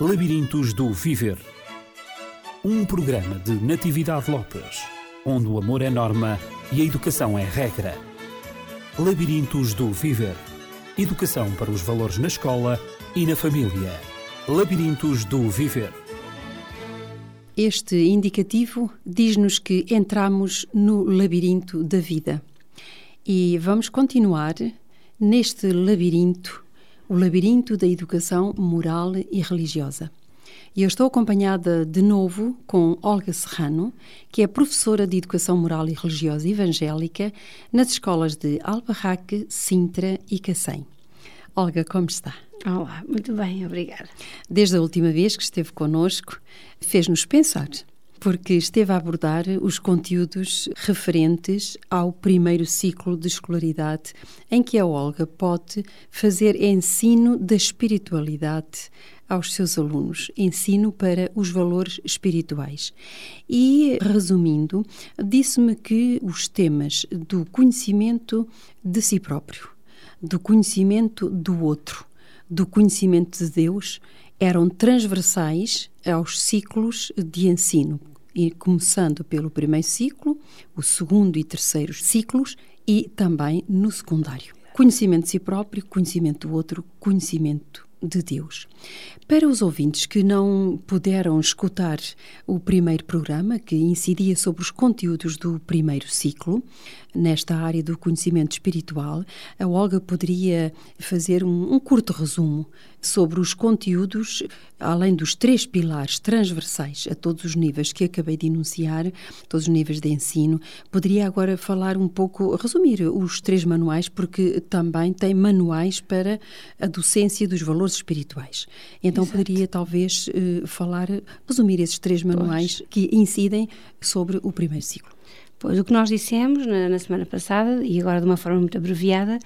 Labirintos do Viver. Um programa de Natividade Lopes, onde o amor é norma e a educação é regra. Labirintos do Viver. Educação para os valores na escola e na família. Labirintos do Viver. Este indicativo diz-nos que entramos no labirinto da vida. E vamos continuar neste labirinto, o labirinto da educação moral e religiosa. E eu estou acompanhada de novo com Olga Serrano, que é professora de Educação Moral e Religiosa Evangélica nas escolas de Albarraque, Sintra e Cacém. Olga, como está? Olá, muito bem, obrigada. Desde a última vez que esteve connosco, fez-nos pensar, porque esteve a abordar os conteúdos referentes ao primeiro ciclo de escolaridade, em que a Olga pode fazer ensino da espiritualidade aos seus alunos, ensino para os valores espirituais. E, resumindo, disse-me que os temas do conhecimento de si próprio, do conhecimento do outro, do conhecimento de Deus eram transversais aos ciclos de ensino, e começando pelo primeiro ciclo, o segundo e terceiro ciclos e também no secundário. Conhecimento de si próprio, conhecimento do outro, conhecimento de Deus. Para os ouvintes que não puderam escutar o primeiro programa, que incidia sobre os conteúdos do primeiro ciclo, nesta área do conhecimento espiritual, a Olga poderia fazer um, um curto resumo sobre os conteúdos, além dos três pilares transversais a todos os níveis que acabei de enunciar, todos os níveis de ensino. Poderia agora falar um pouco, resumir os três manuais, porque também tem manuais para a docência dos valores espirituais. Então Exato. poderia talvez eh, falar, resumir esses três manuais pois. que incidem sobre o primeiro ciclo. Pois o que nós dissemos na, na semana passada, e agora de uma forma muito abreviada,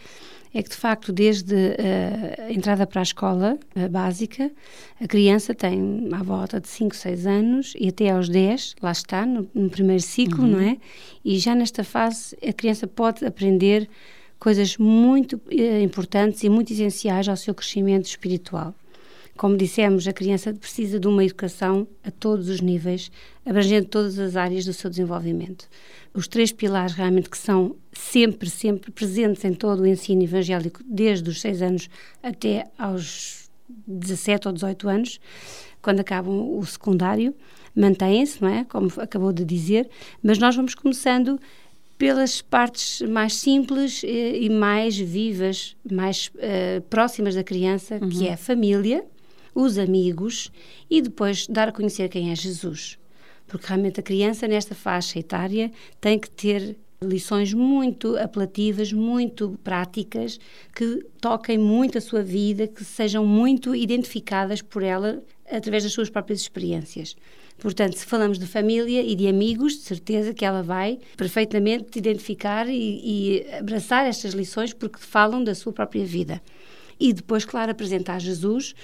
é que de facto desde uh, a entrada para a escola uh, básica, a criança tem à volta de 5, 6 anos e até aos 10, lá está, no, no primeiro ciclo, uhum. não é? E já nesta fase a criança pode aprender coisas muito uh, importantes e muito essenciais ao seu crescimento espiritual. Como dissemos, a criança precisa de uma educação a todos os níveis, abrangendo todas as áreas do seu desenvolvimento. Os três pilares realmente que são sempre, sempre presentes em todo o ensino evangélico, desde os seis anos até aos 17 ou 18 anos, quando acabam o secundário, mantêm-se, não é? Como acabou de dizer, mas nós vamos começando pelas partes mais simples eh, e mais vivas, mais uh, próximas da criança, uhum. que é a família, os amigos e depois dar a conhecer quem é Jesus. Porque realmente a criança, nesta faixa etária, tem que ter lições muito apelativas, muito práticas, que toquem muito a sua vida, que sejam muito identificadas por ela através das suas próprias experiências. Portanto, se falamos de família e de amigos, de certeza que ela vai perfeitamente identificar e, e abraçar estas lições porque falam da sua própria vida. E depois, claro, apresentar Jesus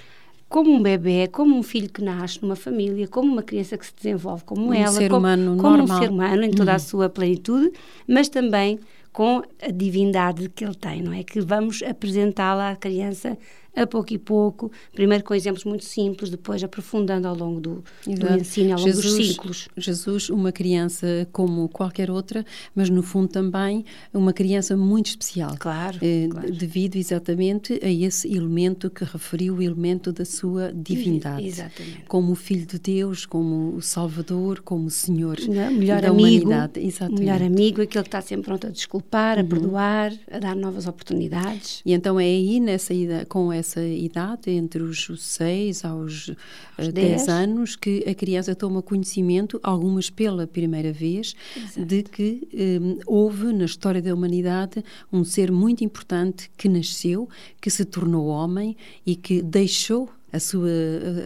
como um bebê, como um filho que nasce numa família, como uma criança que se desenvolve como um ela, ser como, humano como normal. um ser humano em toda uhum. a sua plenitude, mas também com a divindade que ele tem, não é? Que vamos apresentá-la à criança a pouco e pouco, primeiro com exemplos muito simples, depois aprofundando ao longo do, do ensino, ao longo Jesus, dos ciclos. Jesus, uma criança como qualquer outra, mas no fundo também uma criança muito especial. Claro, eh, claro. Devido exatamente a esse elemento que referiu, o elemento da sua divindade. Exatamente. Como o Filho de Deus, como o Salvador, como o Senhor Não, melhor da amigo, humanidade. Exatamente. Melhor amigo, aquele que está sempre pronto a desculpar, a uhum. perdoar, a dar novas oportunidades. E então é aí, nessa ida, com essa essa idade, entre os 6 aos 10 anos, que a criança toma conhecimento, algumas pela primeira vez, Exato. de que um, houve na história da humanidade um ser muito importante que nasceu, que se tornou homem e que deixou a sua,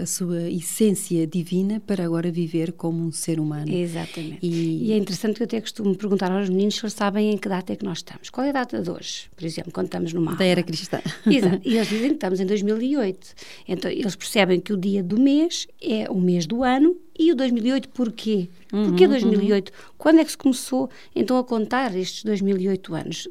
a sua essência divina para agora viver como um ser humano. Exatamente. E, e é interessante que eu até costumo perguntar aos meninos se eles sabem em que data é que nós estamos. Qual é a data de hoje, por exemplo, quando estamos numa Da era cristã. Exato. E eles dizem que estamos em 2008. Então, eles percebem que o dia do mês é o mês do ano e o 2008 porquê? Uhum, porquê 2008? Uhum. Quando é que se começou então a contar estes 2008 anos?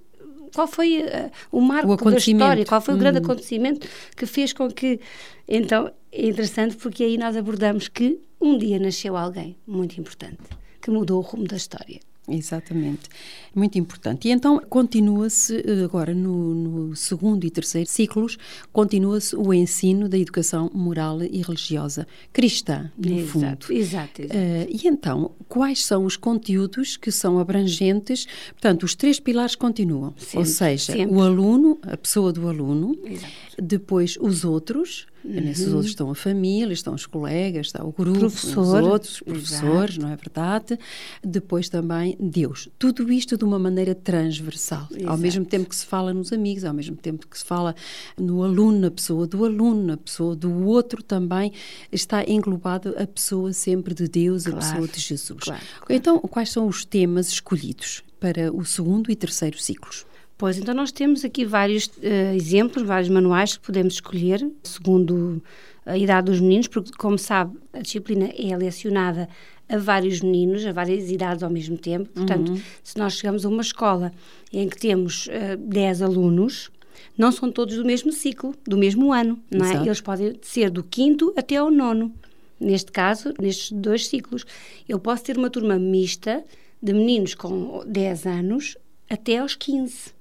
Qual foi uh, o marco o da história, qual foi o grande uhum. acontecimento que fez com que. Então, é interessante porque aí nós abordamos que um dia nasceu alguém muito importante, que mudou o rumo da história. Exatamente, muito importante. E então continua-se eh, agora no, no, segundo e terceiro ciclos, continua-se o ensino da educação moral e religiosa cristã, no exato, fundo. Exato, exato. Uh, e então, quais são os conteúdos que são abrangentes? Portanto, os três pilares continuam, sempre, ou seja, sempre. o aluno, a pessoa do aluno, exato. depois os outros, Uhum. Nesses outros estão a família, estão os colegas, está o grupo, Professor, os outros, os professores, exato. não é verdade? Depois também Deus. Tudo isto de uma maneira transversal. Exato. Ao mesmo tempo que se fala nos amigos, ao mesmo tempo que se fala no aluno, na pessoa do aluno, na pessoa do outro também, está englobado a pessoa sempre de Deus, claro. a pessoa de Jesus. Claro, claro. Então, quais são os temas escolhidos para o segundo e terceiro ciclos? Pois, então nós temos aqui vários uh, exemplos, vários manuais que podemos escolher, segundo a idade dos meninos, porque, como sabe, a disciplina é lecionada a vários meninos, a várias idades ao mesmo tempo. Portanto, uhum. se nós chegamos a uma escola em que temos uh, eh, 10 alunos, não são todos do mesmo ciclo, do mesmo ano, não é? Eles podem ser do quinto até ao nono. Neste caso, nestes dois ciclos. Eu posso ter uma turma mista de meninos com 10 anos até aos 15.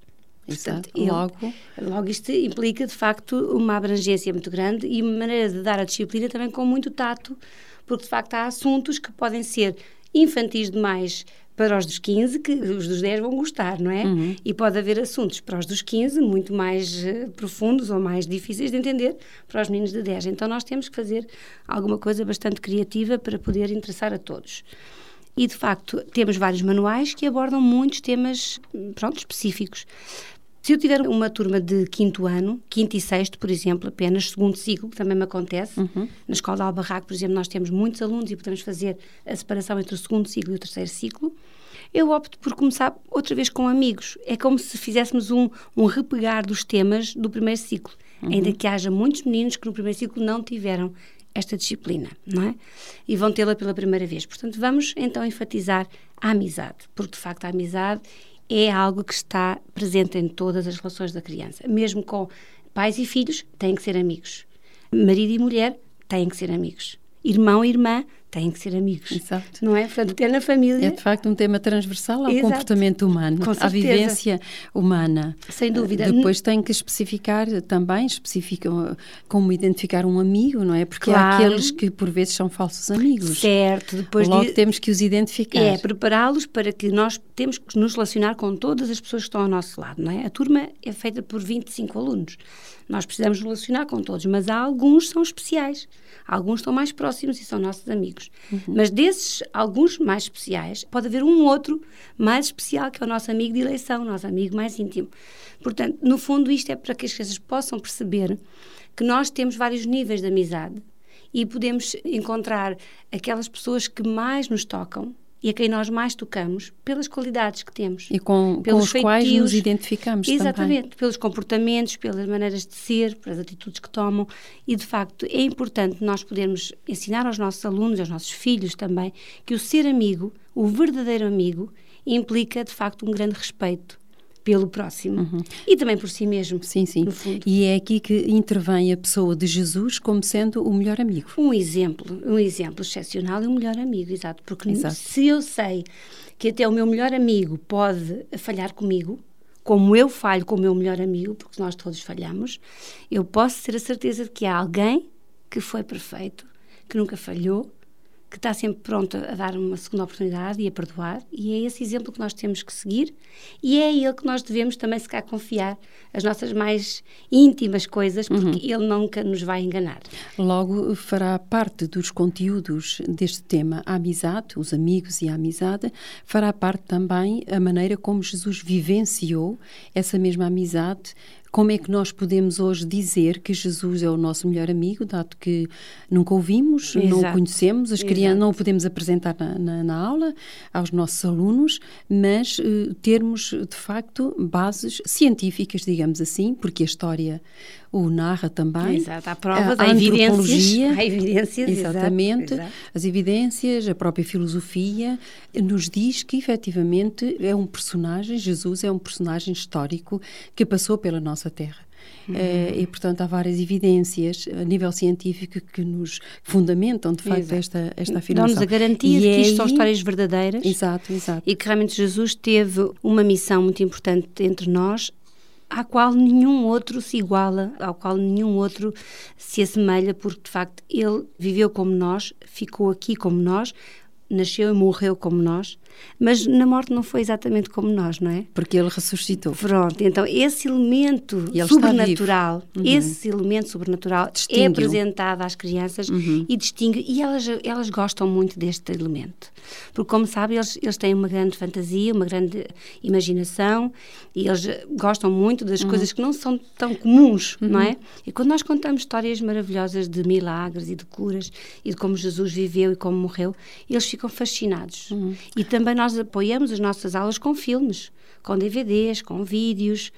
Portanto, ele, logo... logo isto implica, de facto, uma abrangência muito grande e uma maneira de dar a disciplina também com muito tato, porque, de facto, há assuntos que podem ser infantis demais para os dos 15, que os dos 10 vão gostar, não é? Uhum. E pode haver assuntos para os dos 15 muito mais uh, profundos ou mais difíceis de entender para os meninos de 10. Então nós temos que fazer alguma coisa bastante criativa para poder interessar a todos. E de facto temos vários manuais que abordam muitos temas pronto, específicos. Se eu tiver uma turma de quinto ano, quinto e sexto, por exemplo, apenas segundo ciclo, que também me acontece, uhum. na escola de Albarraco, por exemplo, nós temos muitos alunos e podemos fazer a separação entre o segundo ciclo e o terceiro ciclo, eu opto por começar outra vez com amigos. É como se fizéssemos um, um repegar dos temas do primeiro ciclo, uhum. ainda que haja muitos meninos que no primeiro ciclo não tiveram esta disciplina, não é? E vão tê-la pela primeira vez. Portanto, vamos então enfatizar a amizade, porque de facto a amizade é algo que está presente em todas as relações da criança. Mesmo com pais e filhos, têm que ser amigos. Marido e mulher têm que ser amigos. Irmão e irmã têm que ser amigos. Exato. Não é? Portanto, ter na família. É de facto um tema transversal ao Exato. comportamento humano, à vivência humana. Sem dúvida. Depois tem que especificar também, especificam como identificar um amigo, não é? Porque claro. há aqueles que por vezes são falsos amigos. Certo. Depois Logo de... temos que os identificar. É, prepará-los para que nós temos que nos relacionar com todas as pessoas que estão ao nosso lado, não é? A turma é feita por 25 alunos. Nós precisamos relacionar com todos, mas há alguns que são especiais. Alguns estão mais próximos e são nossos amigos. Uhum. Mas desses, alguns mais especiais, pode haver um outro mais especial, que é o nosso amigo de eleição, o nosso amigo mais íntimo. Portanto, no fundo, isto é para que as crianças possam perceber que nós temos vários níveis de amizade e podemos encontrar aquelas pessoas que mais nos tocam e a quem nós mais tocamos pelas qualidades que temos. E com, pelos com os feitios, quais nos identificamos Exatamente, também. pelos comportamentos, pelas maneiras de ser, pelas atitudes que tomam. E, de facto, é importante nós podermos ensinar aos nossos alunos, aos nossos filhos também, que o ser amigo, o verdadeiro amigo, implica, de facto, um grande respeito pelo próximo uhum. e também por si mesmo. Sim, sim. E é aqui que intervém a pessoa de Jesus como sendo o melhor amigo. Um exemplo, um exemplo excepcional e um melhor amigo, exato. Porque exato. se eu sei que até o meu melhor amigo pode falhar comigo, como eu falho com o meu melhor amigo, porque nós todos falhamos, eu posso ter a certeza de que há alguém que foi perfeito, que nunca falhou, que está sempre pronto a dar uma segunda oportunidade e a perdoar, e é esse exemplo que nós temos que seguir, e é ele que nós devemos também se cá confiar as nossas mais íntimas coisas, porque uhum. ele nunca nos vai enganar. Logo, fará parte dos conteúdos deste tema, a amizade, os amigos e a amizade, fará parte também a maneira como Jesus vivenciou essa mesma amizade como é que nós podemos hoje dizer que Jesus é o nosso melhor amigo, dado que nunca o vimos, Exato. não o conhecemos, as crianças não o podemos apresentar na, na, na, aula aos nossos alunos, mas uh, termos de facto bases científicas, digamos assim, porque a história o narra também. Exato, há provas, há evidências. Há evidências, exatamente. Exato. As evidências, a própria filosofia, nos diz que efetivamente é um personagem, Jesus é um personagem histórico que passou pela nossa terra. Uhum. Uh, e, portanto, há várias evidências a nível científico que nos fundamentam, de facto, esta, esta afirmação. Dão-nos a garantia e de que isto aí... são histórias verdadeiras. Exato, exato. E que realmente Jesus teve uma missão muito importante entre nós, à qual nenhum outro se iguala, ao qual nenhum outro se assemelha, porque de facto ele viveu como nós, ficou aqui como nós, nasceu e morreu como nós, mas na morte não foi exatamente como nós, não é? Porque ele ressuscitou. Pronto, então esse elemento sobrenatural, uhum. esse elemento sobrenatural é apresentado às crianças uhum. e distingue, e elas, elas gostam muito deste elemento. Porque, como sabe, eles, eles têm uma grande fantasia, uma grande imaginação e eles gostam muito das uhum. coisas que não são tão comuns, não é? Uhum. E quando nós contamos histórias maravilhosas de milagres e de curas e de como Jesus viveu e como morreu, eles ficam fascinados. Uhum. E também nós apoiamos as nossas aulas com filmes, com DVDs, com vídeos,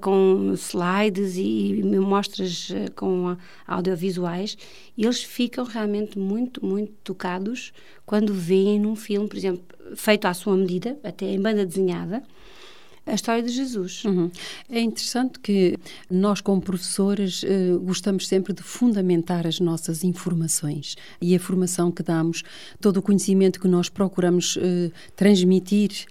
com slides e mostras eh, com audiovisuais, e eles ficam realmente muito, muito tocados quando veem num filme, por exemplo, feito à sua medida, até em banda desenhada, a história de Jesus. Uhum. É interessante que nós, como professores, uh, gostamos sempre de fundamentar as nossas informações e a formação que damos, todo o conhecimento que nós procuramos uh, transmitir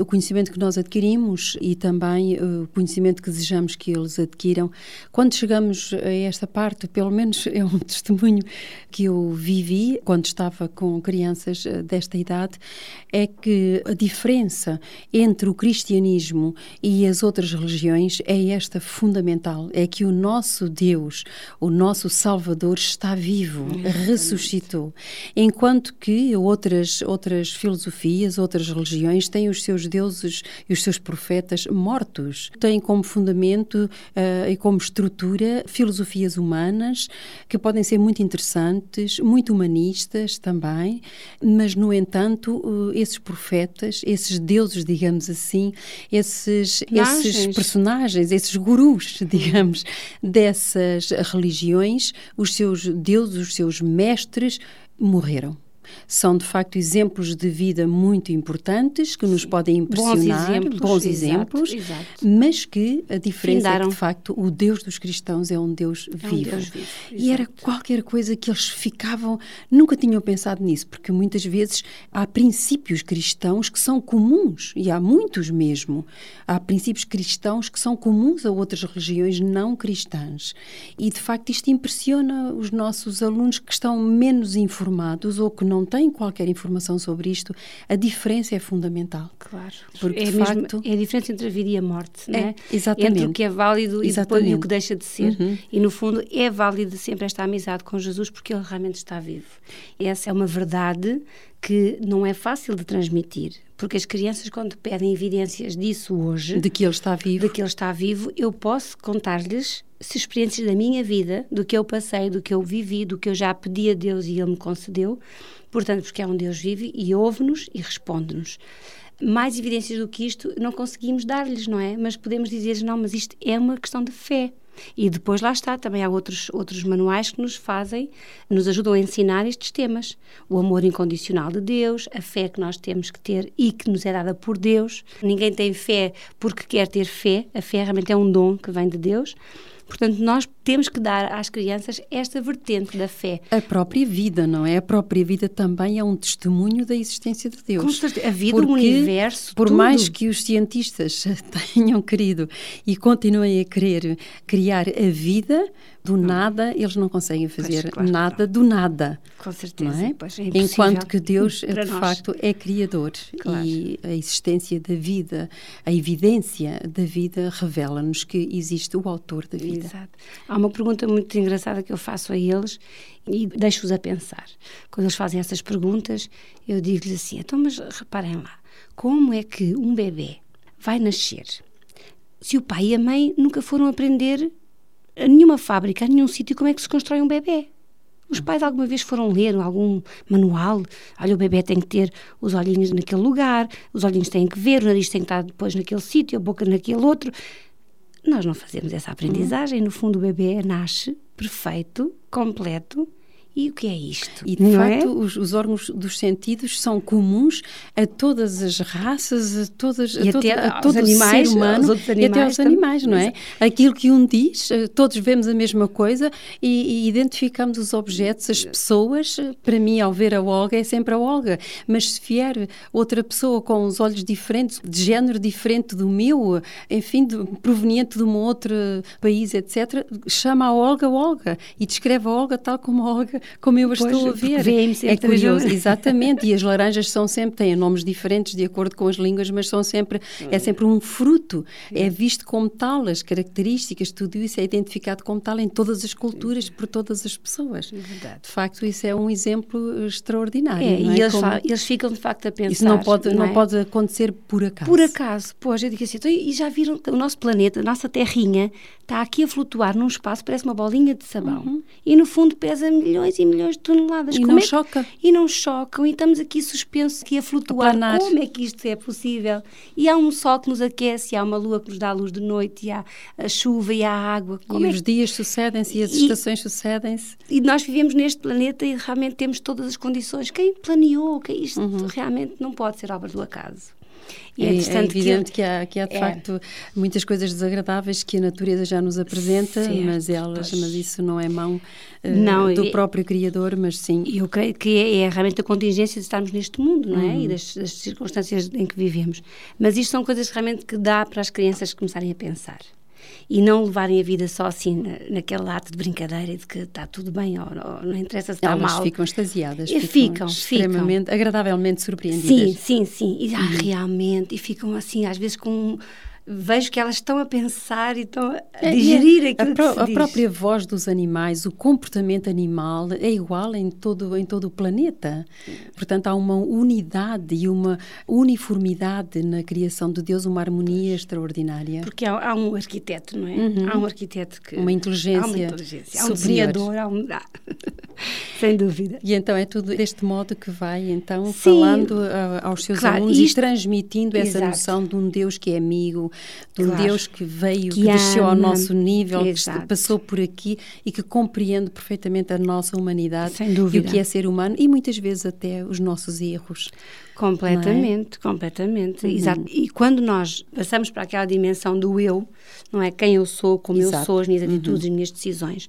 o conhecimento que nós adquirimos e também uh, o conhecimento que desejamos que eles adquiram. Quando chegamos a esta parte, pelo menos é um testemunho que eu vivi quando estava com crianças uh, desta idade, é que a diferença entre o cristianismo e as outras religiões é esta fundamental: é que o nosso Deus, o nosso Salvador, está vivo, ressuscitou. Enquanto que outras, outras filosofias, outras religiões têm os seus deuses e os seus profetas mortos. Têm como fundamento uh, e como estrutura filosofias humanas que podem ser muito interessantes, muito humanistas também, mas, no entanto, uh, esses profetas, esses deuses, digamos assim, esses, esses personagens, esses gurus, digamos, dessas religiões, os seus deuses, os seus mestres, morreram são de facto exemplos de vida muito importantes que nos podem impressionar, bons exemplos, bons exemplos exato, exato. mas que a diferença Findaram. é que de facto o Deus dos cristãos é um Deus é vivo. Um Deus vivo e era qualquer coisa que eles ficavam, nunca tinham pensado nisso, porque muitas vezes há princípios cristãos que são comuns, e há muitos mesmo. Há princípios cristãos que são comuns a outras religiões não cristãs. E de facto isto impressiona os nossos alunos que estão menos informados ou que não têm qualquer informação sobre isto, a diferença é fundamental. Claro. Porque, é, de mesmo, facto, é a diferença entre a vida e a morte, não é? é exatamente. Entre o que é válido e, depois, o que deixa de ser. Uhum. E, no fundo, é válida sempre esta amizade com Jesus porque ele realmente está vivo. Essa é uma verdade que não é fácil de transmitir, porque as crianças quando pedem evidências disso hoje, de que ele está vivo, de que ele está vivo, eu posso contar-lhes se experiências da minha vida, do que eu passei, do que eu vivi, do que eu já pedi a Deus e ele me concedeu, Portanto, porque é um Deus vivo e ouve-nos e responde-nos. Mais evidências do que isto não conseguimos dar-lhes, não é? Mas podemos dizer-lhes, não, mas isto é uma questão de fé. E depois lá está, também há outros, outros manuais que nos fazem, nos ajudam a ensinar estes temas. O amor incondicional de Deus, a fé que nós temos que ter e que nos é dada por Deus. Ninguém tem fé porque quer ter fé, a fé realmente é um dom que vem de Deus. Portanto, nós temos que dar às crianças esta vertente da fé. A própria vida, não é? A própria vida também é um testemunho da existência de Deus. Com certeza. A vida, Porque, o universo, Por tudo. mais que os cientistas tenham querido e continuem a querer criar a vida, do nada eles não conseguem fazer pois, claro, nada do nada. Com certeza. É? Pois, é Enquanto que Deus, de nós. facto, é criador claro. e a existência da vida, a evidência da vida revela-nos que existe o autor da vida. Exato. Há uma pergunta muito engraçada que eu faço a eles e deixo-os a pensar. Quando eles fazem essas perguntas, eu digo-lhes assim: então, mas reparem lá, como é que um bebê vai nascer se o pai e a mãe nunca foram aprender a nenhuma fábrica, a nenhum sítio, como é que se constrói um bebê. Os pais alguma vez foram ler algum manual? Olha, o bebê tem que ter os olhinhos naquele lugar, os olhinhos têm que ver, o nariz tem que estar depois naquele sítio, a boca naquele outro. nós não fazemos essa aprendizagem. No fundo, o bebê nasce perfeito, completo, e o que é isto? E de não facto, é? os, os, órgãos dos sentidos são comuns a todas as raças, a, todas, a, todo, a todo animais, ser humano e até aos animais, não é? Aquilo que um diz, eh, todos vemos a mesma coisa e, e, identificamos os objetos, as pessoas. Para mim, ao ver a Olga, é sempre a Olga. Mas se vier outra pessoa com os olhos diferentes, de género diferente do meu, enfim, de, proveniente de um outro país, etc., chama a Olga Olga e descreve a Olga tal como a Olga como eu a pois, estou a ver. É curioso, exatamente. E as laranjas são sempre, têm nomes diferentes de acordo com as línguas, mas são sempre, é sempre um fruto. É visto como tal, as características, tudo isso é identificado como tal em todas as culturas, por todas as pessoas. Verdade. De facto, isso é um exemplo extraordinário. É, é? e eles, como... eles, ficam de facto a pensar. Isso não pode, não, não é? pode acontecer por acaso. Por acaso, pois, eu digo assim, então, e já viram o nosso planeta, a nossa terrinha, está aqui a flutuar num espaço, parece uma bolinha de sabão. Uhum. E no fundo pesa milhões milhões e milhões de toneladas. E Como não é choca. E não chocam. E estamos aqui suspensos, aqui a flutuar. A Como é que isto é possível? E há um sol que nos aquece, e há uma lua que nos dá a luz de noite, e há a chuva e a água. Como e é os dias sucedem-se e as e, estações sucedem-se. E nós vivemos neste planeta e realmente temos todas as condições. Quem planeou? Que isto uhum. realmente não pode ser obra do acaso. E é, é, é evidente que, que, há, que há de é. facto muitas coisas desagradáveis que a natureza já nos apresenta, certo, mas elas, pois. mas isso não é mão uh, não, do próprio Criador, mas sim. Eu creio que é, é, realmente a contingência de estarmos neste mundo, não é? Uhum. E das, das circunstâncias em que vivemos. Mas isto são coisas realmente que dá para as crianças começarem a pensar e não levarem a vida só assim na, naquele ato de brincadeira de que está tudo bem ou, ou não interessa se está Elas mal. ficam extasiadas, e ficam, extremamente, ficam. agradavelmente surpreendidas. Sim, sim, sim. E, ah, uhum. realmente, e ficam assim, às vezes com vejo que elas estão a pensar e estão a é, digerir é, aquilo a, pro, que se A própria voz dos animais, o comportamento animal é igual em todo, em todo o planeta. Portanto, há uma unidade e uma uniformidade na criação de Deus, uma harmonia pois. extraordinária. Porque há, há, um arquiteto, não é? Uhum. Há um arquiteto que... Uma inteligência Há uma inteligência, há um desenhador, há um... Ah, sem dúvida. E então é tudo deste modo que vai, então, Sim, falando a, aos seus claro, alunos isto, e transmitindo essa exato. noção de um Deus que é amigo, de um claro. Deus que veio, que, que desceu ao nosso nível, Exato. que passou por aqui e que compreende perfeitamente a nossa humanidade e o que é ser humano e muitas vezes até os nossos erros. Completamente, é? completamente. Uhum. Exato. E quando nós passamos para aquela dimensão do eu, não é? Quem eu sou, como Exato. eu sou, as minhas atitudes, uhum. as minhas decisões.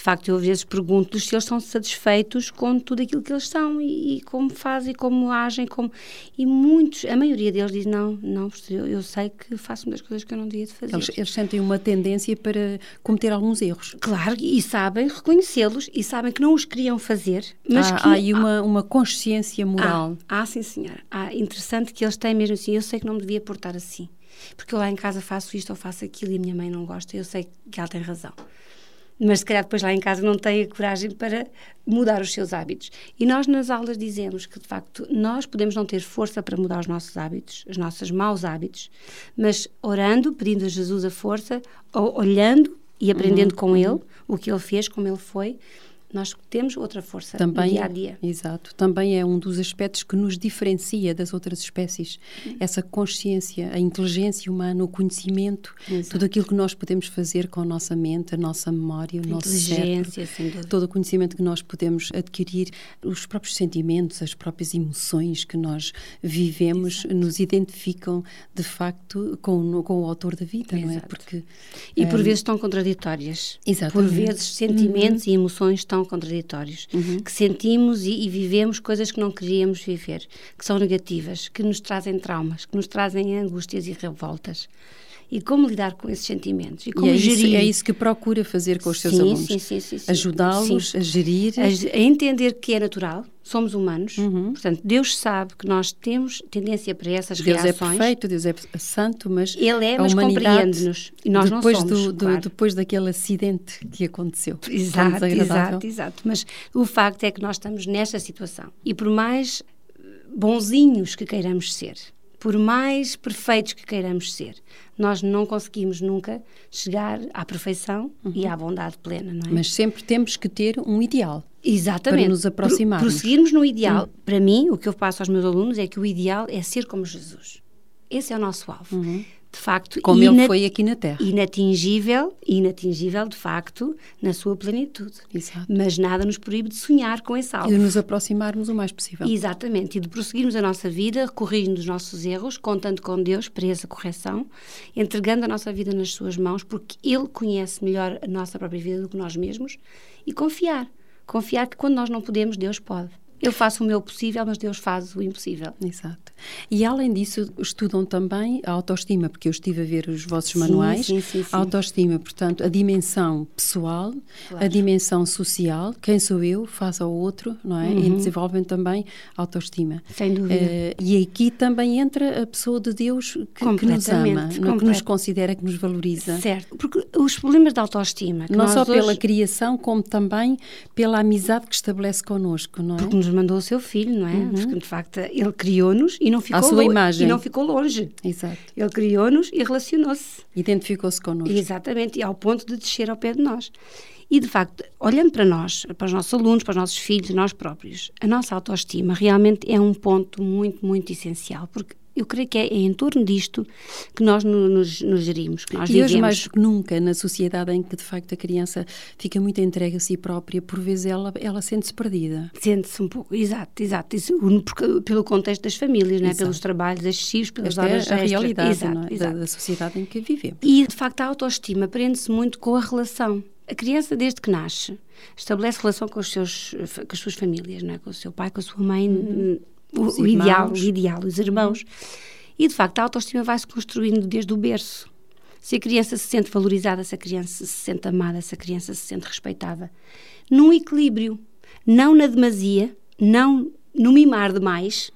De facto, eu às vezes pergunto-lhes se eles estão satisfeitos com tudo aquilo que eles são e, e, como fazem, como agem, como... E muitos, a maioria deles diz, não, não, eu, eu sei que faço muitas coisas que eu não devia de fazer. Eles, eles sentem uma tendência para cometer alguns erros. Claro, e sabem reconhecê-los e sabem que não os queriam fazer, mas há, que... Há aí uma, uma consciência moral. Ah, sim, senhora. Ah, interessante que eles têm mesmo assim, eu sei que não me devia portar assim. Porque eu lá em casa faço isto ou faço aquilo e a minha mãe não gosta, eu sei que ela tem razão mas se calhar depois lá em casa não tem a coragem para mudar os seus hábitos. E nós nas aulas dizemos que, de facto, nós podemos não ter força para mudar os nossos hábitos, os nossos maus hábitos, mas orando, pedindo a Jesus a força, ou olhando e aprendendo uhum, com uhum. ele o que ele fez, como ele foi, nós temos outra força também, no dia a dia. Exato. Também é um dos aspectos que nos diferencia das outras espécies. Uhum. Essa consciência, a inteligência humana, o conhecimento, exato. tudo aquilo que nós podemos fazer com a nossa mente, a nossa memória, o a nosso cérebro, todo o conhecimento que nós podemos adquirir, os próprios sentimentos, as próprias emoções que nós vivemos, exato. nos identificam de facto com, com o autor da vida, exato. não é? Porque e por um, vezes estão contraditórias. Exatamente. Por vezes sentimentos uhum. e emoções estão contraditórios, uhum. que sentimos e, e, vivemos coisas que não queríamos viver, que são negativas, que nos trazem traumas, que nos trazem angústias e revoltas. E como lidar com esses sentimentos? E como e é gerir? Isso, é isso que procura fazer com os seus sim, alunos. Sim, sim, sim. sim Ajudá-los a gerir. A, a, entender que é natural, somos humanos, uhum. portanto, Deus sabe que nós temos tendência para essas Deus é reações. Deus é perfeito, Deus é santo, mas Ele é, mas compreende-nos. E nós depois não somos, do, do claro. Depois daquele acidente que aconteceu. Exato, exato, exato. Mas o facto é que nós estamos nesta situação. E por mais bonzinhos que queiramos ser, por mais perfeitos que queiramos ser, nós não conseguimos nunca chegar à perfeição uhum. e à bondade plena, não é? Mas sempre temos que ter um ideal. Exatamente. Para nos aproximarmos. Prosseguirmos no ideal. Uhum. Para mim, o que eu passo aos meus alunos é que o ideal é ser como Jesus. Esse é o nosso alvo. Uhum. De facto. Como ele foi aqui na Terra. Inatingível, inatingível, de facto, na sua plenitude. Exato. Mas nada nos proíbe de sonhar com esse alvo. E de nos aproximarmos o mais possível. Exatamente, e de prosseguirmos a nossa vida, corrigindo os nossos erros, contando com Deus para essa correção, entregando a nossa vida nas suas mãos, porque Ele conhece melhor a nossa própria vida do que nós mesmos, e confiar. Confiar que quando nós não podemos, Deus pode. Eu faço o meu possível, mas Deus faz o impossível. Exato. E além disso, estudam também a autoestima, porque eu estive a ver os vossos Sim, manuais. sim, sim. A autoestima, portanto, a dimensão pessoal, Claro. a dimensão social, quem sou eu, faz ao outro, não é? E desenvolvem também a autoestima. Uhum. Sem dúvida. Eh, e aqui também entra a pessoa de Deus que, que nos ama, não é? que nos considera, que nos valoriza. Certo, porque os problemas da autoestima. Não só pela hoje- criação, como também pela amizade que estabelece connosco, não é? Porque nos mandou o seu filho, não é? Porque, de facto, ele criou-nos e não ficou sua lo- imagem. E não ficou longe. Exato. Ele criou-nos e relacionou-se. Identificou-se connosco. Exatamente, e ao ponto de descer ao pé de nós. E, de facto, olhando para nós, para os nossos alunos, para os nossos filhos, nós próprios, a nossa autoestima realmente é um ponto muito, muito essencial, porque eu creio que é, é em torno disto que nós no- nos, nos gerimos, nós E vivemos. hoje mais que nunca, na sociedade em que de facto a criança fica muito entregue a si própria, por vezes ela, ela sente-se perdida. Sente-se um pouco, exato, exato. Isso, porque- pelo contexto das famílias, né? Pelos trabalhos excessivos, pelas Esta é horas a extras. realidade Exato, é? Da, exato. da sociedade em que vivemos. E, de facto, a autoestima prende-se muito com a relação. A criança, desde que nasce, estabelece relação com, os seus, com as suas famílias, não é? com o seu pai, com a sua mãe, o, o ideal, o ideal, os irmãos. E, de facto, a autoestima vai-se construindo desde o berço. Se a criança se sente valorizada, se a criança se sente amada, se a criança se sente respeitada. Num equilíbrio, não na demasia, não no mimar demais,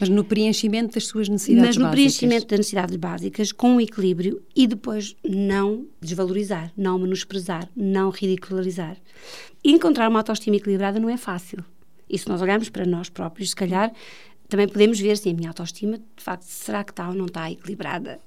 Mas no preenchimento das suas necessidades mas no básicas. preenchimento das necessidades básicas, com um equilíbrio e depois não desvalorizar, não menosprezar, não ridicularizar. Encontrar uma autoestima equilibrada não é fácil. E se nós olharmos para nós próprios, se calhar também podemos ver se a minha autoestima, de facto, será que está ou não está equilibrada?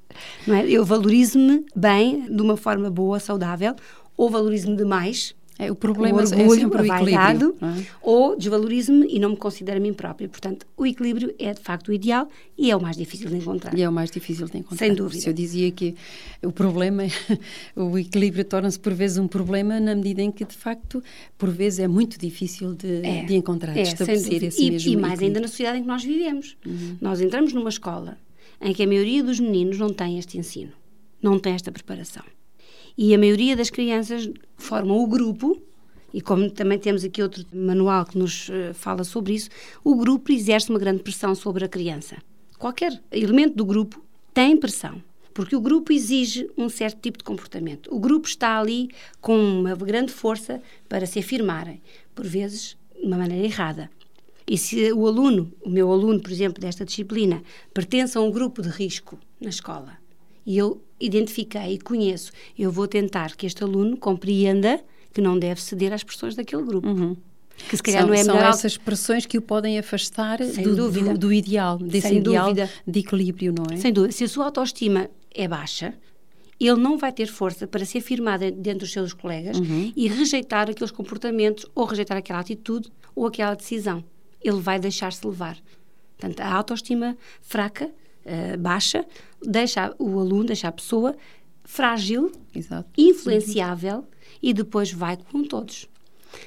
Não é? Eu valorizo-me bem, de uma forma boa, saudável, ou valorizo-me demais, É, o problema o é orgulho, sempre o equilíbrio. vaidade, é? ou desvalorizo-me e não me considero a mim própria. Portanto, o equilíbrio é de facto o ideal e é o mais difícil de encontrar. E é o mais difícil de encontrar. Sem dúvida. Se eu dizia que o problema, o equilíbrio torna-se por vezes um problema na medida em que, de facto, por vezes é muito difícil de, de encontrar, de É, sem estabelecer esse e, mesmo e mais equilíbrio. ainda na sociedade em que nós vivemos. Nós entramos numa escola em que a maioria dos meninos não tem este ensino, não tem esta preparação. E a maioria das crianças formam o grupo, e como também temos aqui outro manual que nos eh, fala sobre isso, o grupo exerce uma grande pressão sobre a criança. Qualquer elemento do grupo tem pressão. Porque o grupo exige um certo tipo de comportamento. O grupo está ali com uma grande força para se afirmarem, por vezes de uma maneira errada. E se o aluno, o meu aluno, por exemplo, desta disciplina, pertence a um grupo de risco na escola e eu identifiquei e conheço, eu vou tentar que este aluno compreenda que não deve ceder às pressões daquele grupo. Que se calhar Uhum. são, não é são melhor essas pressões que o podem afastar do, do, do ideal, desse Sem ideal dúvida. de equilíbrio, não é? Sem dúvida, se a sua autoestima é baixa, ele não vai ter força para se afirmar de- dentro dos seus colegas e rejeitar aqueles comportamentos ou rejeitar aquela atitude ou aquela decisão. Ele vai deixar-se levar. Portanto, a autoestima fraca, eh, baixa, deixa o aluno, deixa a pessoa frágil, Exato. influenciável e depois vai com todos.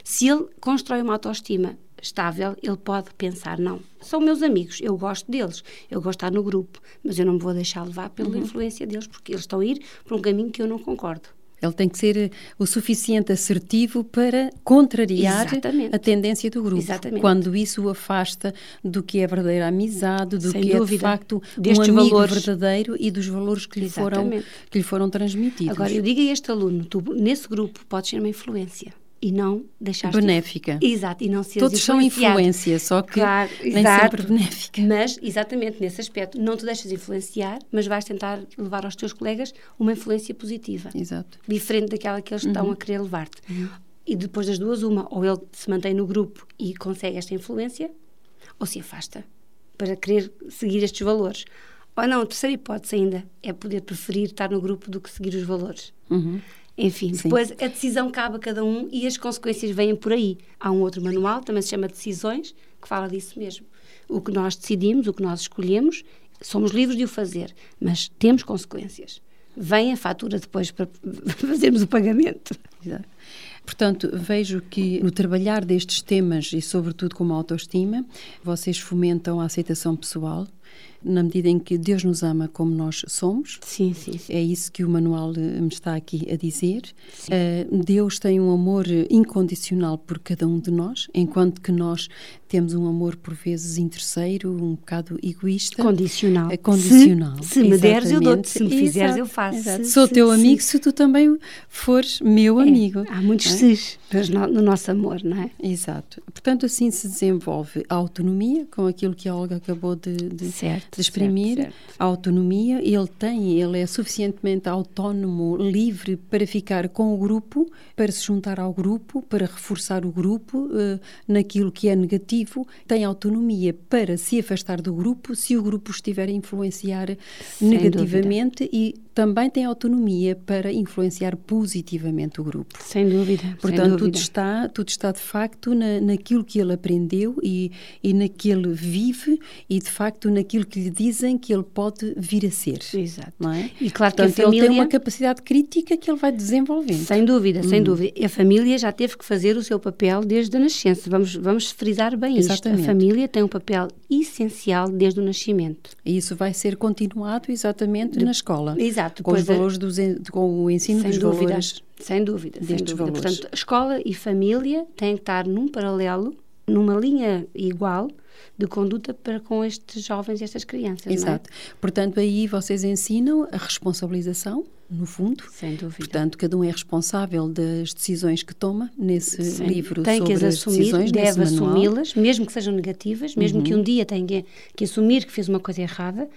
Se ele constrói uma autoestima estável, ele pode pensar: não, são meus amigos, eu gosto deles, eu gosto de estar no grupo, mas eu não me vou deixar levar pela influência deles, porque eles estão a ir por um caminho que eu não concordo. Ele tem que ser eh, o suficiente assertivo para contrariar Exatamente. a tendência do grupo. Exatamente. Quando isso o afasta do que é verdadeira amizade, do Sem que é de dúvida. facto Destes um amigo valores. verdadeiro e dos valores que lhe, foram, que lhe foram transmitidos. Agora, eu digo a este aluno: tu, nesse grupo, podes ser uma influência e não deixar Benéfica. Exato, e não ser Todos são influência, só que Claro, nem exato. sempre benéfica. Mas, exatamente nesse aspecto, não te deixas influenciar, mas vais tentar levar aos teus colegas uma influência positiva. Exato. Diferente daquela que eles estão a querer levar-te. E depois das duas, uma, ou ele se mantém no grupo e consegue esta influência, ou se afasta para querer seguir estes valores. Ou não, a terceira hipótese ainda é poder preferir estar no grupo do que seguir os valores. Enfim, Sim. depois a decisão cabe a cada um e as consequências vêm por aí. Há um outro manual, também se chama Decisões, que fala disso mesmo. O que nós decidimos, o que nós escolhemos, somos livres de o fazer, mas temos consequências. Vem a fatura depois para fazermos o pagamento. Portanto, vejo que no trabalhar destes temas e, sobretudo, com a autoestima, vocês fomentam a aceitação pessoal, na medida em que Deus nos ama como nós somos. Sim, sim. sim. É isso que o manual eh, me está aqui a dizer. Uh, Deus tem um amor incondicional por cada um de nós, enquanto que nós temos um amor por vezes interesseiro, um bocado egoísta. Condicional. É condicional. Se, se me deres, eu dou-te. Se me fizeres, eu faço. Exato. Sou se, teu se, amigo se tu também fores meu é. amigo. Há muitos é? sis no nosso amor, não é? Exato. Portanto, assim se desenvolve a autonomia, com aquilo que a Olga acabou de, de, de exprimir. Certo, certo. A autonomia, ele tem, ele é suficientemente autónomo, livre para ficar com o grupo, para se juntar ao grupo, para reforçar o grupo uh, naquilo que é negativo tem autonomia para se afastar do grupo se o grupo estiver a influenciar Sem negativamente dúvida. e também tem autonomia para influenciar positivamente o grupo. Sem dúvida. Portanto, sem dúvida. Tudo, está, tudo está de facto na, naquilo que ele aprendeu e, e naquilo vive e de facto naquilo que lhe dizem que ele pode vir a ser. Exato. Não é? E claro Portanto, que a família... ele tem uma capacidade crítica que ele vai desenvolvendo. Sem dúvida, sem hum. dúvida. A família já teve que fazer o seu papel desde a nascença. Vamos, vamos frisar bem Exatamente. isto. A família tem um papel essencial desde o nascimento. E isso vai ser continuado exatamente de... na escola. Exato. Com os valores dos, com o ensino sem dos dúvida, valores. Sem dúvida, sem dúvida. Valores. Portanto, escola e família têm que estar num paralelo, numa linha igual de conduta para com estes jovens e estas crianças. É? Exato. É? Portanto, aí vocês ensinam a responsabilização, no fundo. Sem dúvida. Portanto, cada um é responsável das decisões que toma nesse Sim. livro Tem sobre que as assumir, decisões, deve assumi-las, mesmo que sejam negativas, mesmo uhum. que um dia tenha que assumir que fez uma coisa errada,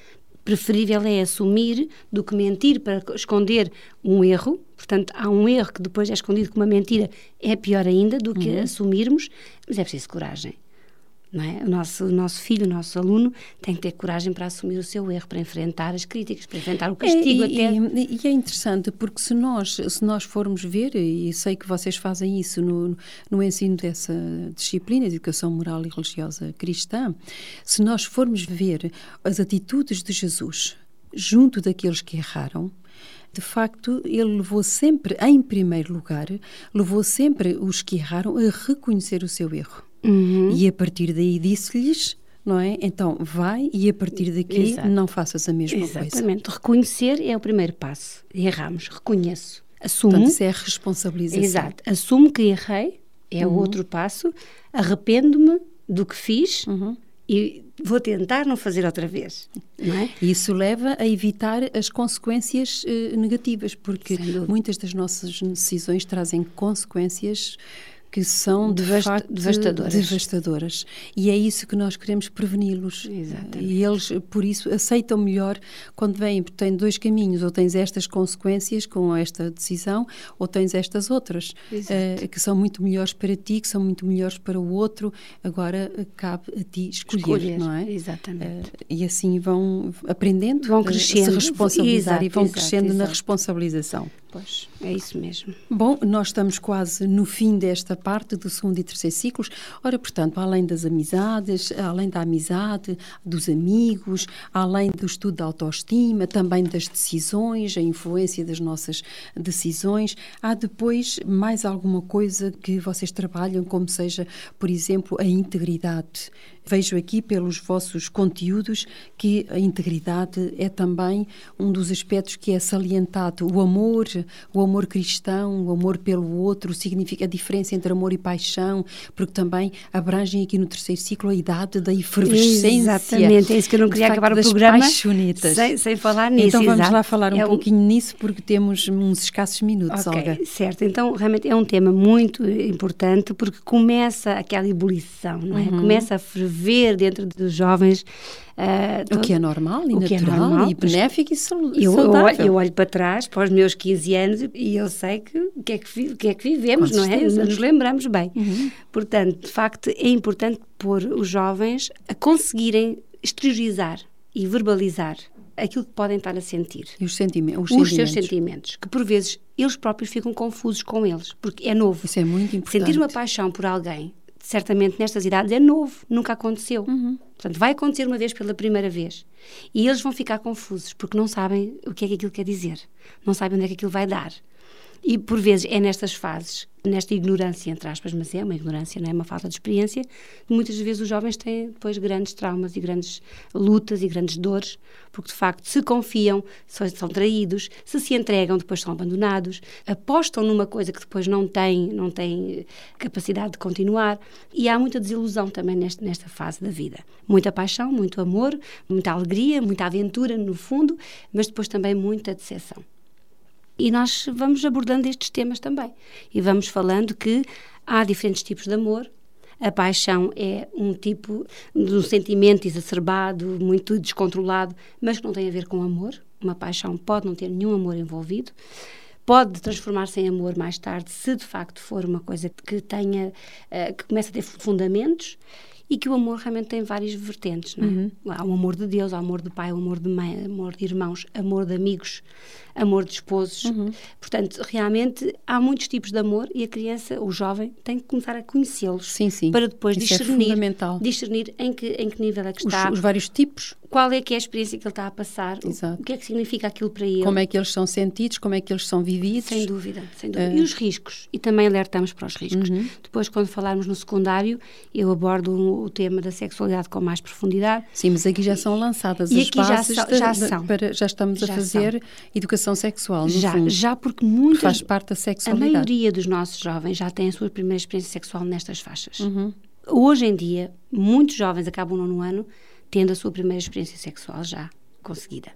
preferível é assumir do que mentir para esconder um erro. Portanto, há um erro que depois é escondido com uma mentira, é pior ainda do que uhum. assumirmos, mas é preciso coragem. Não é? o, nosso, o nosso filho, o nosso aluno, tem que ter coragem para assumir o seu erro, para enfrentar as críticas, para enfrentar o castigo é, até. E, e, é interessante porque se nós, se nós formos ver, e sei que vocês fazem isso no, no ensino dessa disciplina de educação moral e religiosa cristã, se nós formos ver as atitudes de Jesus junto daqueles que erraram, de facto, ele levou sempre, em primeiro lugar, levou sempre os que erraram a reconhecer o seu erro. Uhum. E a partir daí disse-lhes não é? Então vai e a partir daqui Exato. não faças a mesma Exatamente. coisa. Exatamente. Reconhecer é o primeiro passo. Erramos, reconheço. Assumo. Portanto, isso é a responsabilização. Exato. Assumo que errei, é uhum. o outro passo. Arrependo-me do que fiz uhum. e vou tentar não fazer outra vez. Não é? Isso leva a evitar as consequências eh, negativas, porque muitas das nossas decisões trazem consequências que são de Devasta facto devastadoras. devastadoras. E é isso que nós queremos preveni-los. E eles, por isso, aceitam melhor quando vêm, porque têm dois caminhos, ou tens estas consequências com esta decisão, ou tens estas outras, uh, que são muito melhores para ti, que são muito melhores para o outro. Agora cabe a ti escolher, escolher não é? Exatamente. Uh, e assim vão aprendendo, vão crescendo, se responsabilizar exato, e vão exato, crescendo exato. na responsabilização. Pois, é isso mesmo. Bom, nós estamos quase no fim desta parte do segundo e terceiro ciclos. Ora, portanto, além das amizades, além da amizade, dos amigos, além do estudo da autoestima, também das decisões, a influência das nossas decisões, há depois mais alguma coisa que vocês trabalham, como seja, por exemplo, a integridade Vejo aqui pelos vossos conteúdos que a integridade é também um dos aspectos que é salientado. O amor, o amor cristão, o amor pelo outro, significa a diferença entre amor e paixão, porque também abrangem aqui no terceiro ciclo a idade da efervescência. Exatamente, é isso que eu não queria acabar o programa sem, sem falar nisso. Então vamos exato. lá falar um é pouquinho nisso, porque temos uns escassos minutos, okay, Olga. Certo, então realmente é um tema muito importante porque começa aquela ebulição, não é? Uhum. Começa a ferver ver dentro dos jovens. Uh, o que é normal e natural é normal, e benéfico e saudável. Eu, eu, olho para trás, para os meus 15 anos, e eu sei que o que é que, que, é que vivemos, Com não é? certeza. é? Nos lembramos bem. Uhum. Portanto, de facto, é importante pôr os jovens a conseguirem exteriorizar e verbalizar aquilo que podem estar a sentir. E os, sentimentos, os, os sentimentos. seus sentimentos, que por vezes eles próprios ficam confusos com eles, porque é novo. Isso é muito importante. Sentir uma paixão por alguém certamente nestas idades, é novo, nunca aconteceu. Uhum. Portanto, vai acontecer uma vez pela primeira vez. E eles vão ficar confusos, porque não sabem o que é que aquilo quer dizer, não sabem onde é que aquilo vai dar. E por vezes é nestas fases, nesta ignorância, entre aspas, mas é uma ignorância, não é uma falta de experiência, que muitas vezes os jovens têm depois grandes traumas e grandes lutas e grandes dores, porque de facto se confiam, são traídos, se se entregam, depois são abandonados, apostam numa coisa que depois não têm, não têm capacidade de continuar e há muita desilusão também neste, nesta fase da vida. Muita paixão, muito amor, muita alegria, muita aventura no fundo, mas depois também muita decepção. E nós vamos abordando estes temas também. E vamos falando que há diferentes tipos de amor. A paixão é um tipo de um sentimento exacerbado, muito descontrolado, mas que não tem a ver com amor. Uma paixão pode não ter nenhum amor envolvido. Pode transformar-se em amor mais tarde, se de facto for uma coisa que tenha, eh, que comece a ter fundamentos e que o amor realmente tem várias vertentes, não é? Uhum. Há o amor de Deus, há o amor de pai, o amor de mãe, amor de irmãos, amor de amigos, amor de esposos. Uhum. Portanto, realmente há muitos tipos de amor e a criança, o jovem, tem que começar a conhecê-los. Para depois Isso é discernir, é discernir em que, em que nível é que está. Os, os, vários tipos. Qual é que é a experiência que ele está a passar. Exato. O que é que significa aquilo para ele. Como é que eles são sentidos, como é que eles são vividos. Sem dúvida, sem dúvida. E os riscos. E também alertamos para os riscos. Uhum. Depois, quando falarmos no secundário, eu abordo o tema da sexualidade com mais profundidade. Sim, mas aqui já são lançadas e as aqui bases. Já, já, são. Para, já estamos já a fazer são. educação sexual já, fundo. já porque muitas, faz parte da sexualidade. A maioria dos nossos jovens já tem a sua primeira experiência sexual nestas faixas. Uhum. Hoje em dia, muitos jovens acabam no nono ano tendo a sua primeira experiência sexual já conseguida.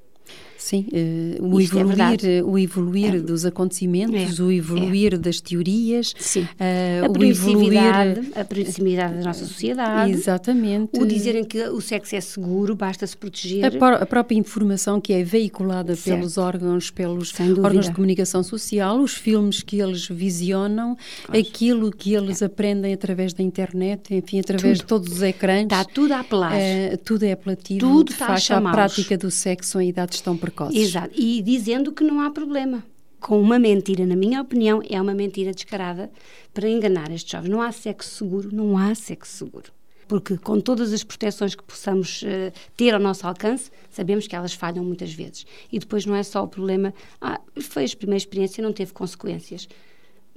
Sim, uh, o, evoluir, é o evoluir é. dos acontecimentos, é. o evoluir das teorias. Uh, a o proximidade, evoluir... a proximidade da nossa sociedade. Exatamente. O dizerem que o sexo é seguro, basta se proteger. A, a própria informação que é veiculada certo. pelos órgãos, pelos órgãos de comunicação social, os filmes que eles visionam, aquilo que eles aprendem através da internet, enfim, através tudo. de todos os ecrãs. Está tudo a apelar. Uh, tudo é apelativo. Tudo de está facto, a, a prática do sexo em idades tão precoces. Exato. E dizendo que não há problema. Com uma mentira, na minha opinião, é uma mentira descarada para enganar estes jovens. Não há sexo seguro, não há sexo seguro. Porque com todas as proteções que possamos uh, ter ao nosso alcance, sabemos que elas falham muitas vezes. E depois não é só o problema, ah, foi a primeira experiência, não teve consequências.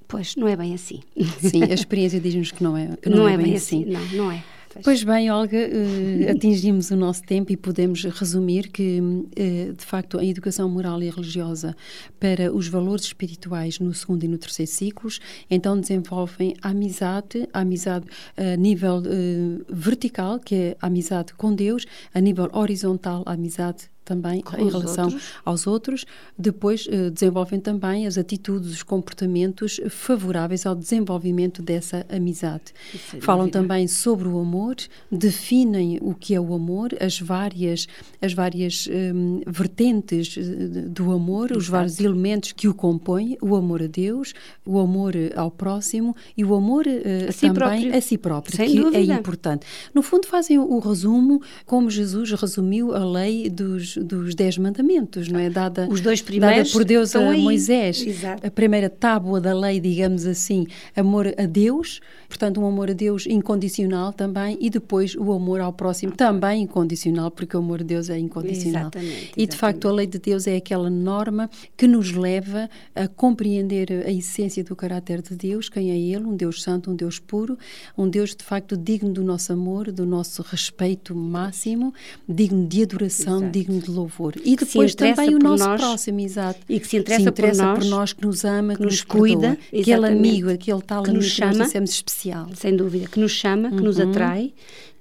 Pois, não é bem assim. Sim, a experiência diz-nos que não é, não, não é, é, bem assim. assim. Não, não é. Pois. Bem, Olga, uh, atingimos o nosso tempo e podemos resumir que, uh, de facto, a educação moral e religiosa para os valores espirituais no segundo e no terceiro ciclos, então desenvolvem a amizade, a amizade a nível uh, vertical, que é a amizade com Deus, a nível horizontal, a amizade também Com em relação outros. aos outros. Depois eh, desenvolvem também as atitudes, os comportamentos favoráveis ao desenvolvimento dessa amizade. Sem Falam também sobre o amor, definem o que é o amor, as várias as várias hum, vertentes eh, do amor, os Exato. vários elementos que o compõem, o amor a Deus, o amor ao próximo e o amor eh, A si também próprio. a si próprio, Sem que é dúvida. importante. No fundo fazem o resumo como Jesus resumiu a lei dos, dos dez mandamentos, não é? Dada, Os dois dada primeiros por Deus a aí. Moisés. Exato. A primeira tábua da lei, digamos assim, amor a Deus, portanto um amor a Deus incondicional também, e depois o amor ao próximo também incondicional, porque o amor a Deus é incondicional. Exatamente, E de facto a lei de Deus é aquela norma que nos leva a compreender a essência do caráter de Deus, quem é Ele, um Deus santo, um Deus puro, um Deus de facto digno do nosso amor, do nosso respeito máximo, digno de adoração, Exato. digno de louvor. E se depois interessa também o por nosso nós próximo, exato. e que se interessa por nós, que nos ama, que, que nos nos perdoa. cuida, aquele amigo, aquele tal Que amigo nos que nós chama. especial. sem dúvida, que nos chama, que nos Uhum. atrai,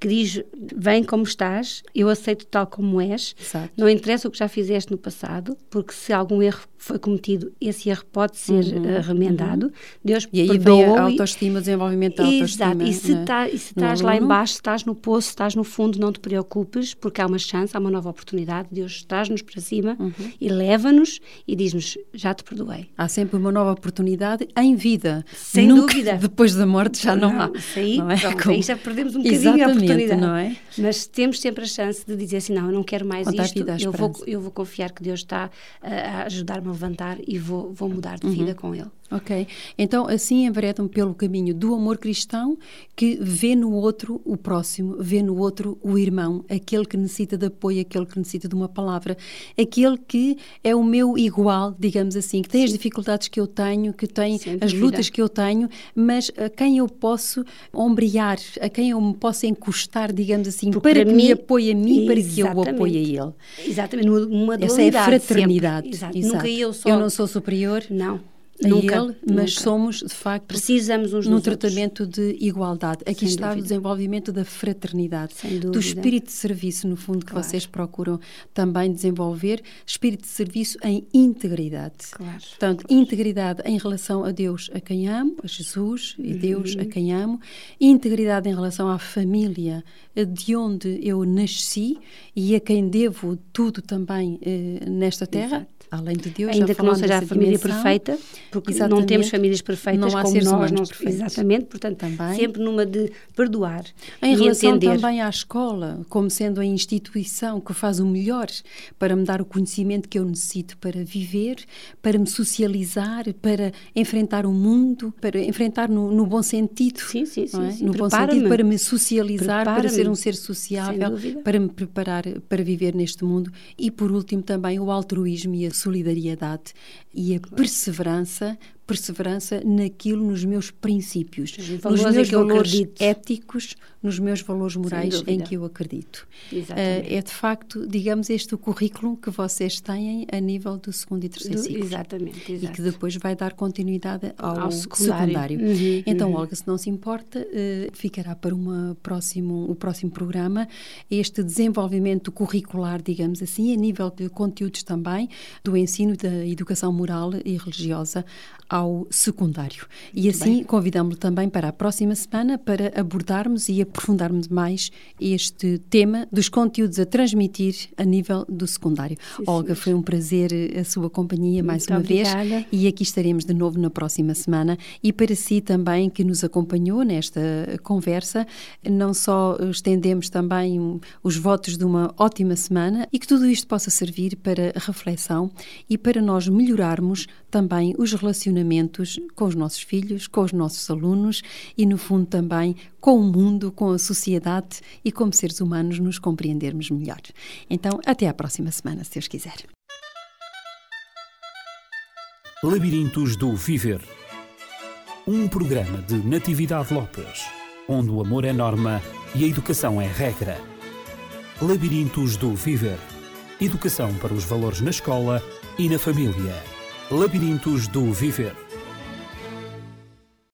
que diz: vem como estás, eu aceito tal como és. Exato. Não interessa o que já fizeste no passado, porque se algum erro foi cometido, esse erro pode ser eh, remendado. Deus Uhum. E aí vem a autoestima, o desenvolvimento da autoestima. Exato, e se, né, tá- e se no estás lá embaixo, estás no poço, estás no fundo, não te preocupes, porque há uma chance, há uma nova oportunidade. Deus traz-nos para cima Uhum. e leva-nos e diz-nos: Já te perdoei. Há sempre uma nova oportunidade em vida. Sem Nunca dúvida. Depois da morte já não, há. Isso aí, não é? pronto, Como- aí já perdemos um bocadinho a Exatamente, oportunidade. não é? Mas temos sempre a chance de dizer assim: não, eu não quero mais isto, eu vou, eu vou confiar que Deus está a, ajudar-me a levantar e vou, vou mudar Uhum. de vida com Ele. Ok. Então, assim enveredam pelo caminho do amor cristão que vê no outro o próximo, vê no outro o irmão, aquele que necessita de apoio, aquele que necessita de uma palavra, aquele que é o meu igual, digamos assim, que tem as dificuldades que eu tenho, que tem as lutas que eu tenho, mas a quem eu posso ombrear, a quem eu me posso encostar, digamos assim, Porque para, que mim, me apoie a mim, para que eu o apoie a ele. Exatamente, uma Essa é a fraternidade. Exato. Exato. Nunca eu só... Eu não sou superior. Não nunca, ele, mas nunca. somos, de facto, precisamos uns num tratamento de igualdade. Aqui Sem está dúvida. o desenvolvimento da fraternidade, do espírito de serviço, no fundo, que claro. vocês procuram também desenvolver, espírito de serviço em integridade. Claro. Portanto, claro. integridade em relação a Deus a quem amo, a Jesus e Deus uhum. a quem amo, integridade em relação à família de onde eu nasci e a quem devo tudo também eh, nesta terra. Exato além de Deus. Ainda que não seja a família dimensão, perfeita, porque não temos famílias perfeitas não há como nós. Não, exatamente, portanto, também. sempre numa de perdoar Em relação entender. também à escola, como sendo a instituição que faz o melhor para me dar o conhecimento que eu necessito para viver, para me socializar, para enfrentar o mundo, para enfrentar no, no bom sentido. Sim, sim, sim. É? sim. No bom sentido, para me socializar, para ser um ser sociável, para me preparar para viver neste mundo. E, por último, também o altruísmo e a solidariedade e a perseverança perseverança naquilo, nos meus princípios, nos meus valores éticos, nos meus valores morais em que eu acredito. Uh, é de facto, digamos, este o currículo que vocês têm a nível do segundo e terceiro ciclo. Exatamente, exato. E que depois vai dar continuidade ao, ao secundário. secundário. Uhum, então, uhum. Olga, se não se importa, uh, ficará para uma próximo, o próximo programa este desenvolvimento curricular, digamos assim, a nível de conteúdos também, do ensino da educação moral e religiosa ao secundário. E assim convidamos-lo também para a próxima semana para abordarmos e aprofundarmos mais este tema dos conteúdos a transmitir a nível do secundário. Sim, Olga, sim. foi um prazer a sua companhia mais Muito uma obrigada. vez e aqui estaremos de novo na próxima semana. E para si também que nos acompanhou nesta conversa, não só estendemos também os votos de uma ótima semana e que tudo isto possa servir para reflexão e para nós melhorarmos também os relacionamentos com os nossos filhos, com os nossos alunos e, no fundo, também com o mundo, com a sociedade e como seres humanos nos compreendermos melhor. Então, até à próxima semana, se Deus quiser. Labirintos do Viver um programa de Natividade Lopes, onde o amor é norma e a educação é regra. Labirintos do Viver Educação para os valores na escola e na família. Labirintos do Viver